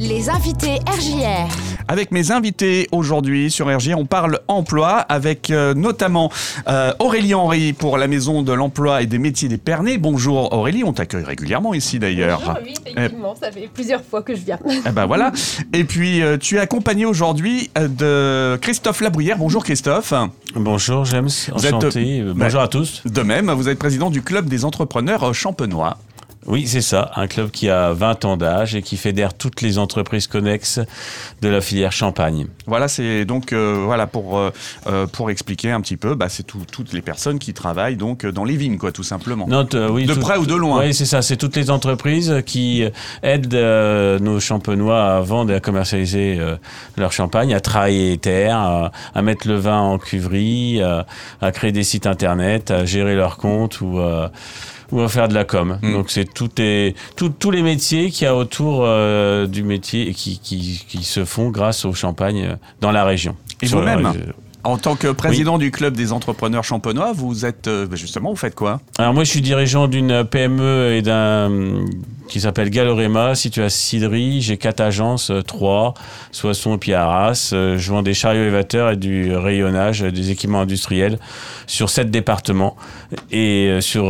Les invités RJR. Avec mes invités aujourd'hui sur RJR, on parle emploi avec euh, notamment euh, Aurélie Henry pour la Maison de l'Emploi et des Métiers des Pernets. Bonjour Aurélie, on t'accueille régulièrement ici d'ailleurs. Bonjour, oui, effectivement, ça fait plusieurs fois que je viens. Eh ben voilà. Et puis euh, tu es accompagné aujourd'hui euh, de Christophe Labruyère. Bonjour Christophe. Bonjour James, êtes- enchanté. Euh, Bonjour à tous. De même, vous êtes président du club des entrepreneurs euh, champenois. Oui, c'est ça, un club qui a 20 ans d'âge et qui fédère toutes les entreprises connexes de la filière champagne. Voilà, c'est donc euh, voilà pour euh, euh, pour expliquer un petit peu, bah, c'est tout- toutes les personnes qui travaillent donc dans les vignes quoi, tout simplement. Non, t- euh, oui, De tout- près ou de loin. Oui, c'est ça, c'est toutes les entreprises qui aident euh, nos champenois à vendre et à commercialiser euh, leur champagne, à travailler les terres, à, à mettre le vin en cuverie, à, à créer des sites internet, à gérer leurs comptes ou à ou à faire de la com. Mm. Donc c'est tout est- tout- tous les métiers qu'il y a autour euh, du métier et qui, qui, qui se font grâce au champagne euh, dans la région. Et vous-même. En tant que président du club des entrepreneurs champenois, vous êtes euh, bah, justement, vous faites quoi? Alors moi, je suis dirigeant d'une PME et d'un qui s'appelle Galorema, située à Cidry. J'ai quatre agences, euh, trois, Soissons et puis Arras. Euh, Je vends des chariots élévateurs et du rayonnage, euh, des équipements industriels sur sept départements et sur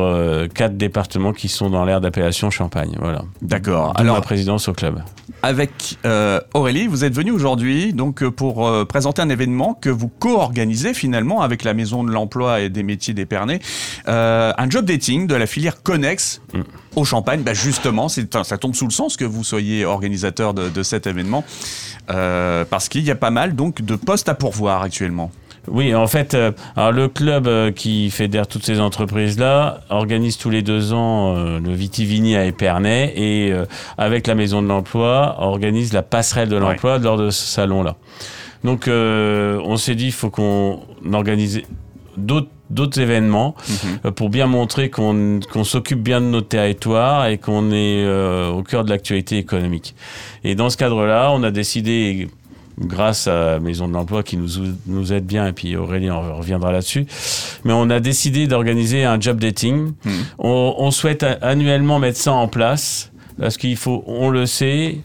quatre départements qui sont dans l'aire d'appellation Champagne. Voilà. D'accord. Alors ma présidence au club. avec euh, Aurélie, vous êtes venue aujourd'hui donc pour euh, présenter un événement que vous co-organisez finalement avec la Maison de l'Emploi et des Métiers d'Épernay, euh, un job dating de la filière Connex Mm. au Champagne. Bah justement, ça tombe sous le sens que vous soyez organisateur de, de cet événement euh, parce qu'il y a pas mal donc de postes à pourvoir actuellement. Oui, en fait, euh, alors le club euh, qui fédère toutes ces entreprises-là organise tous les deux ans euh, le Vitivini à Épernay et avec la Maison de l'Emploi organise la passerelle de l'emploi lors de ce salon-là. Donc, on s'est dit, il faut qu'on organise d'autres d'autres événements euh, pour bien montrer qu'on qu'on s'occupe bien de nos territoires et qu'on est euh, au cœur de l'actualité économique. Et dans ce cadre-là, on a décidé, grâce à Maison de l'Emploi qui nous, nous aide bien, et puis Aurélie en reviendra là-dessus, mais on a décidé d'organiser un job dating. Mhm. On, on souhaite annuellement mettre ça en place, parce qu'il faut, on le sait,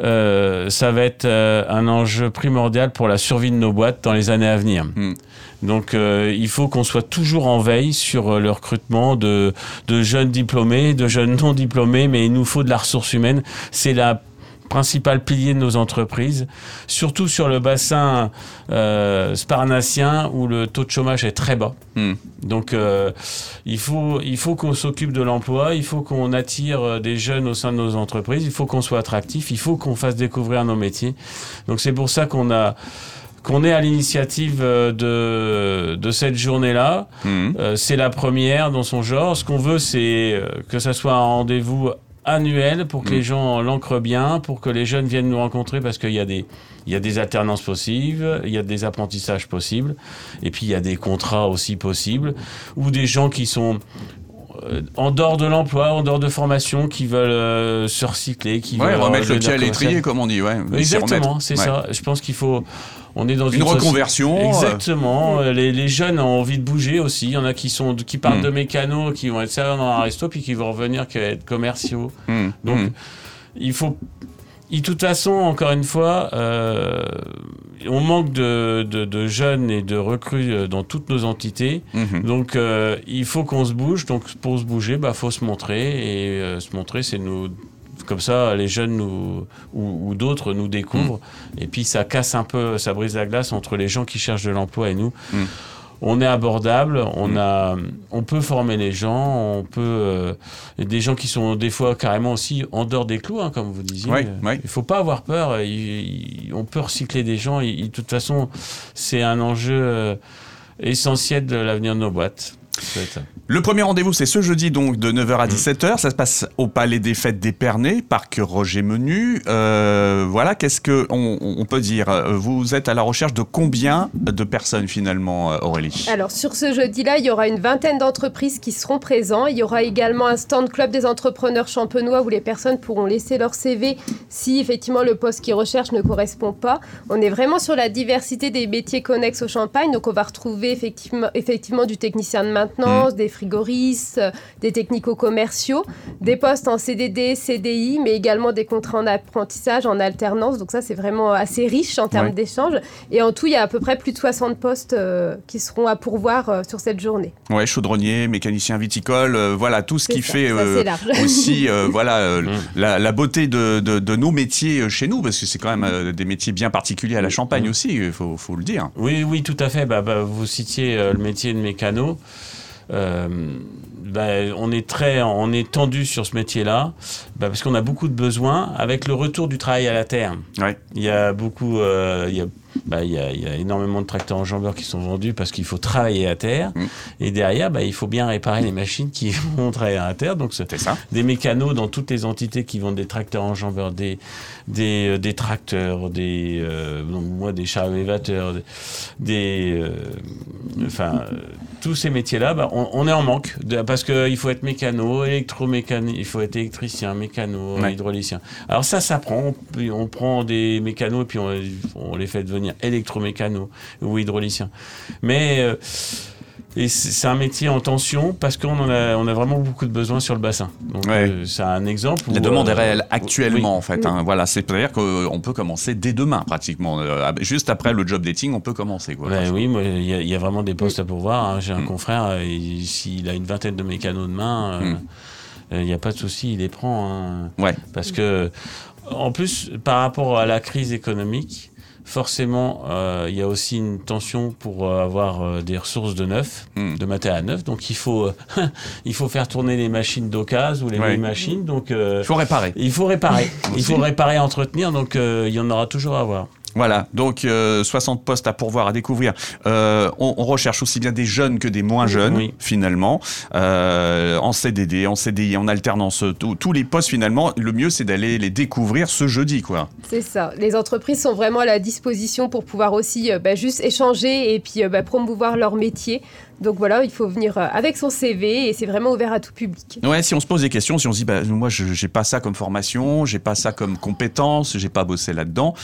euh, ça va être euh, un enjeu primordial pour la survie de nos boîtes dans les années à venir. Mhm. Donc euh, il faut qu'on soit toujours en veille sur le recrutement de, de jeunes diplômés, de jeunes non diplômés, mais il nous faut de la ressource humaine. C'est la principal pilier de nos entreprises, surtout sur le bassin euh, sparnacien où le taux de chômage est très bas. Hmm. Donc euh, il faut, il faut qu'on s'occupe de l'emploi, il faut qu'on attire euh, des jeunes au sein de nos entreprises, il faut qu'on soit attractif, il faut qu'on fasse découvrir nos métiers. Donc c'est pour ça qu'on a qu'on est à l'initiative euh, de, de cette journée-là. Euh, c'est la première dans son genre. Ce qu'on veut, c'est que ça soit un rendez-vous annuel pour que Mm. les gens l'ancrent bien, pour que les jeunes viennent nous rencontrer parce qu'il y a des il y a des alternances possibles, il y a des apprentissages possibles, et puis il y a des contrats aussi possibles, ou des gens qui sont euh, en dehors de l'emploi, en dehors de formation, qui veulent euh, se recycler, qui Ouais, veulent remettre le redevenir pied à l'étrier, comme on dit. Ouais. Exactement, c'est Ouais. ça. Je pense qu'il faut. On est dans Une une, reconversion. euh, Exactement. Euh, Les, les jeunes ont envie de bouger aussi. Il y en a qui sont qui partent Mm. de mécano, qui vont être serveurs dans un resto, puis qui vont revenir être commerciaux. Mhm. Donc, Mhm. il faut. De toute façon, encore une fois, euh, on manque de, de- de jeunes et de recrues euh, dans toutes nos entités. Mhm. Donc, euh, il faut qu'on se bouge. Donc, pour se bouger, bah, faut se montrer. Et euh, se montrer, c'est nous. Comme ça, les jeunes nous, ou, ou d'autres nous découvrent. Et puis, ça casse un peu, ça brise la glace entre les gens qui cherchent de l'emploi et nous. Mm. On est abordable, on, a, on peut former les gens, on peut. euh, des gens qui sont des fois carrément aussi en dehors des clous, hein, comme vous disiez. Il faut pas avoir peur. il- il- on peut recycler des gens. de toute façon, c'est un enjeu euh, essentiel de l'avenir de nos boîtes. Le premier rendez-vous, c'est ce jeudi, donc, de 9h à Mm. 17h. Ça se passe au Palais des Fêtes d'Épernay, parc Roger Menu. Euh, voilà, qu'est-ce que on, peut dire? Vous êtes à la recherche de combien de personnes, finalement, euh, Aurélie? Alors sur ce jeudi-là, il y aura une vingtaine d'entreprises qui seront présents. Il y aura également un stand club des entrepreneurs champenois où les personnes pourront laisser leur CV si effectivement le poste qu'ils recherchent ne correspond pas. On est vraiment sur la diversité des métiers connexes au Champagne, donc on va retrouver effectivement, effectivement du technicien de maintenance maintenance, des frigoristes, euh, des technico-commerciaux, des postes en CDD, CDI, mais également des contrats en apprentissage, en alternance. Donc ça, c'est vraiment assez riche en termes Ouais. d'échanges. Et en tout, il y a à peu près plus de 60 postes euh, qui seront à pourvoir euh, sur cette journée. Ouais, chaudronnier, mécanicien viticole, euh, voilà tout ce qui ça, fait euh, aussi euh, voilà euh, Mm. la, la beauté de, de- de nos métiers chez nous parce que c'est quand même euh, des métiers bien particuliers à la Champagne Mm. aussi, il faut, faut le dire. Oui, oui, tout à fait. Bah, bah, vous citiez euh, le métier de mécano. Euh, bah, on est très, on est tendu sur ce métier-là, bah, parce qu'on a beaucoup de besoins. Avec le retour du travail à la terre, Ouais. il y a beaucoup, euh, il y a, bah, il y a, il y a énormément de tracteurs enjambeurs qui sont vendus parce qu'il faut travailler à terre. Mm. Et derrière, il faut bien réparer les machines qui vont travailler à terre. Donc, c'est- ça. des mécanos dans toutes les entités qui vendent des tracteurs enjambeurs, des, des, euh, des tracteurs, des, euh, moi, des chars élévateurs, des, des, enfin, tous ces métiers-là, bah, on, on est en manque de- parce qu'il faut être mécano, électromécanique, il faut être électricien, mécano, Ouais. hydraulicien. Alors ça, ça prend. On, prend des mécanos et puis on, on les fait devenir électromécanos ou hydrauliciens. Mais euh, et c'est un métier en tension parce qu'on en a, on a vraiment beaucoup de besoins sur le bassin. Donc Ouais. euh, c'est un exemple. La demande euh, est réelle actuellement oui. en fait. hein. Voilà, c'est-à-dire qu'on peut commencer dès demain pratiquement. Euh, juste après le job dating, on peut commencer. Quoi. Oui, il y, a- il y a vraiment des postes à pourvoir. hein. J'ai un Mm. confrère, euh, il- s'il a une vingtaine de mécanos de main, euh, Mm. euh, il n'y a pas de souci, il les prend. hein. Ouais. Parce que, en plus, par rapport à la crise économique, forcément, euh, il y a aussi une tension pour euh, avoir euh, des ressources de neuf, Mm. de matériel neuf. Donc, il faut, il faut faire tourner les machines d'occasion ou les machines. Donc, Il faut réparer. il faut réparer. il faut réparer, entretenir. Donc, il y en aura toujours à avoir. Voilà, donc euh, 60 postes à pourvoir, à découvrir. Euh, on, on recherche aussi bien des jeunes que des moins jeunes, Oui. finalement, euh, en CDD, en CDI, en alternance, tous- les postes finalement. Le mieux, c'est d'aller les découvrir ce jeudi, quoi. C'est ça. Les entreprises sont vraiment à la disposition pour pouvoir aussi euh, bah, juste échanger et puis euh, bah, promouvoir leur métier. Donc voilà, il faut venir euh, avec son CV et c'est vraiment ouvert à tout public. Ouais, si on se pose des questions, si on se dit, bah, moi, je j'ai pas ça comme formation, j'ai pas ça comme compétence, j'ai pas bossé là-dedans,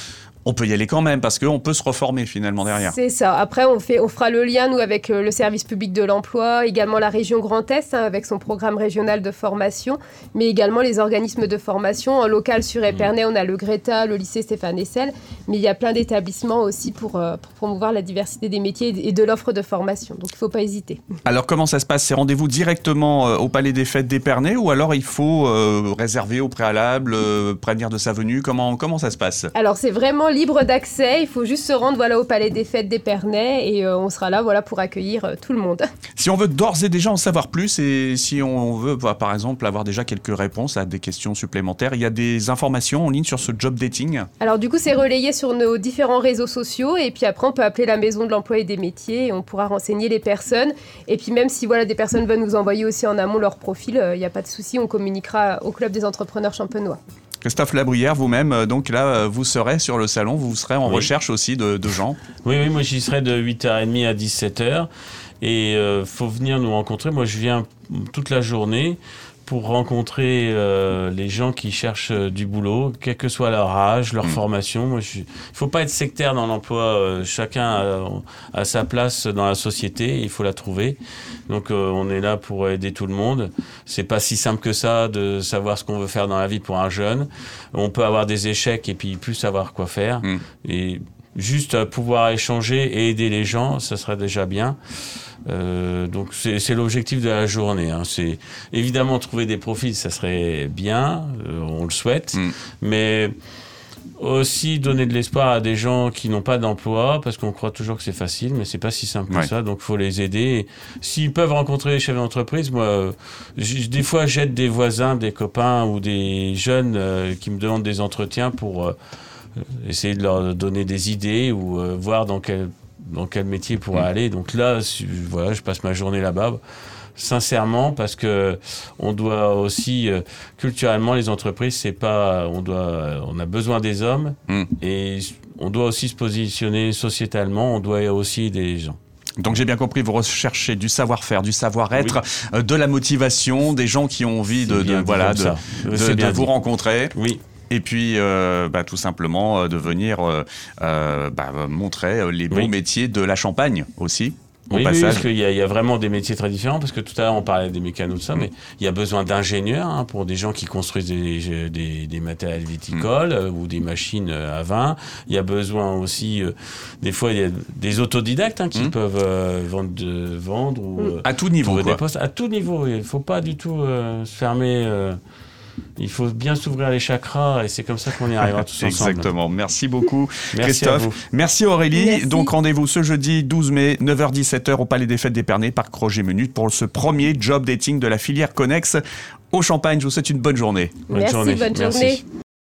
on peut y aller quand même parce qu'on peut se reformer finalement derrière. C'est ça. Après, on, fait, on fera le lien, nous, avec euh, le service public de l'emploi, également la région Grand Est, hein, avec son programme régional de formation, mais également les organismes de formation. En local sur Épernay, on a le Greta, le lycée Stéphane Essel, mais il y a plein d'établissements aussi pour, euh, pour promouvoir la diversité des métiers et de l'offre de formation. Donc, il ne faut pas hésiter. Alors comment ça se passe? C'est rendez-vous directement euh, au Palais des Fêtes d'Épernay ou alors il faut euh, réserver au préalable, prévenir de sa venue? Comment comment ça se passe? Alors, c'est vraiment libre d'accès. Il faut juste se rendre voilà, au Palais des Fêtes d'Épernay et euh, on sera là voilà, pour accueillir euh, tout le monde. Si on veut d'ores et déjà en savoir plus et si on veut bah, par exemple avoir déjà quelques réponses à des questions supplémentaires, il y a des informations en ligne sur ce job dating. Alors du coup, c'est relayé sur nos différents réseaux sociaux et puis après, on peut appeler la maison de l'emploi et des métiers et on pourra renseigner les personnes. Et puis même si voilà, des personnes veulent nous envoyer aussi en amont leur profil, il n'y a pas de souci, on communiquera au Club des entrepreneurs champenois. Christophe Labruyère, vous-même, euh, donc là, euh, vous serez sur le salon, vous serez en Oui. recherche aussi de, de gens. Oui, oui, moi j'y serai de 8h30 à 17h. Et euh, faut venir nous rencontrer. Moi je viens toute la journée pour rencontrer euh, les gens qui cherchent euh, du boulot, quel que soit leur âge, leur Mm. formation. Il faut pas être sectaire dans l'emploi. euh, chacun a, a sa place dans la société. Il faut la trouver. Donc on est là pour aider tout le monde. C'est pas si simple que ça de savoir ce qu'on veut faire dans la vie pour un jeune. On peut avoir des échecs et puis plus savoir quoi faire. Mm. Et juste pouvoir échanger et aider les gens, ça serait déjà bien. Euh, donc c'est l'objectif de la journée. hein. C'est évidemment trouver des profils, ça serait bien, euh, on le souhaite, Mm. mais aussi donner de l'espoir à des gens qui n'ont pas d'emploi, parce qu'on croit toujours que c'est facile, mais c'est pas si simple Ouais. que ça. Donc faut les aider. S'ils peuvent rencontrer les chefs d'entreprise, moi, des fois j'aide des voisins, des copains ou des jeunes euh, qui me demandent des entretiens pour essayer de leur donner des idées ou euh, voir dans quel dans quel métier pour Mm. aller. Donc là, voilà, je passe ma journée là-bas. Sincèrement, parce que on doit aussi euh, culturellement les entreprises, c'est pas, on doit, on a besoin des hommes Mm. et on doit aussi se positionner sociétalement. On doit aussi aider les gens. Donc j'ai bien compris, vous recherchez du savoir-faire, du savoir-être, euh, de la motivation, des gens qui ont envie de, voilà, de, vous dit. rencontrer. Oui, Et puis, euh, bah, tout simplement, euh, de venir euh, bah, montrer les beaux Oui. métiers de la Champagne aussi. au Oui, parce qu'il y, a- il y a vraiment des métiers très différents. Parce que tout à l'heure, on parlait des mécanos, de ça, mais il y a besoin d'ingénieurs hein, pour des gens qui construisent des, des, des matériels viticoles euh, ou des machines à vin. Il y a besoin aussi, euh, des fois, il y a des autodidactes hein, qui Mm. peuvent euh, vendre, de- vendre ou Mm. À tout niveau, quoi. des postes à tout niveau. Il ne faut pas du tout se fermer. Il faut bien s'ouvrir les chakras et c'est comme ça qu'on y arrivera tous ensemble. Exactement. Merci beaucoup, Merci à Christophe. vous. Merci Aurélie. Merci. Donc rendez-vous ce jeudi 12 mai, 9h-17h au Palais des Fêtes d'Épernay, Parc Roger Menut pour ce premier job dating de la filière Connex au Champagne. Je vous souhaite une bonne journée. Bonne Merci, journée. bonne Merci. journée.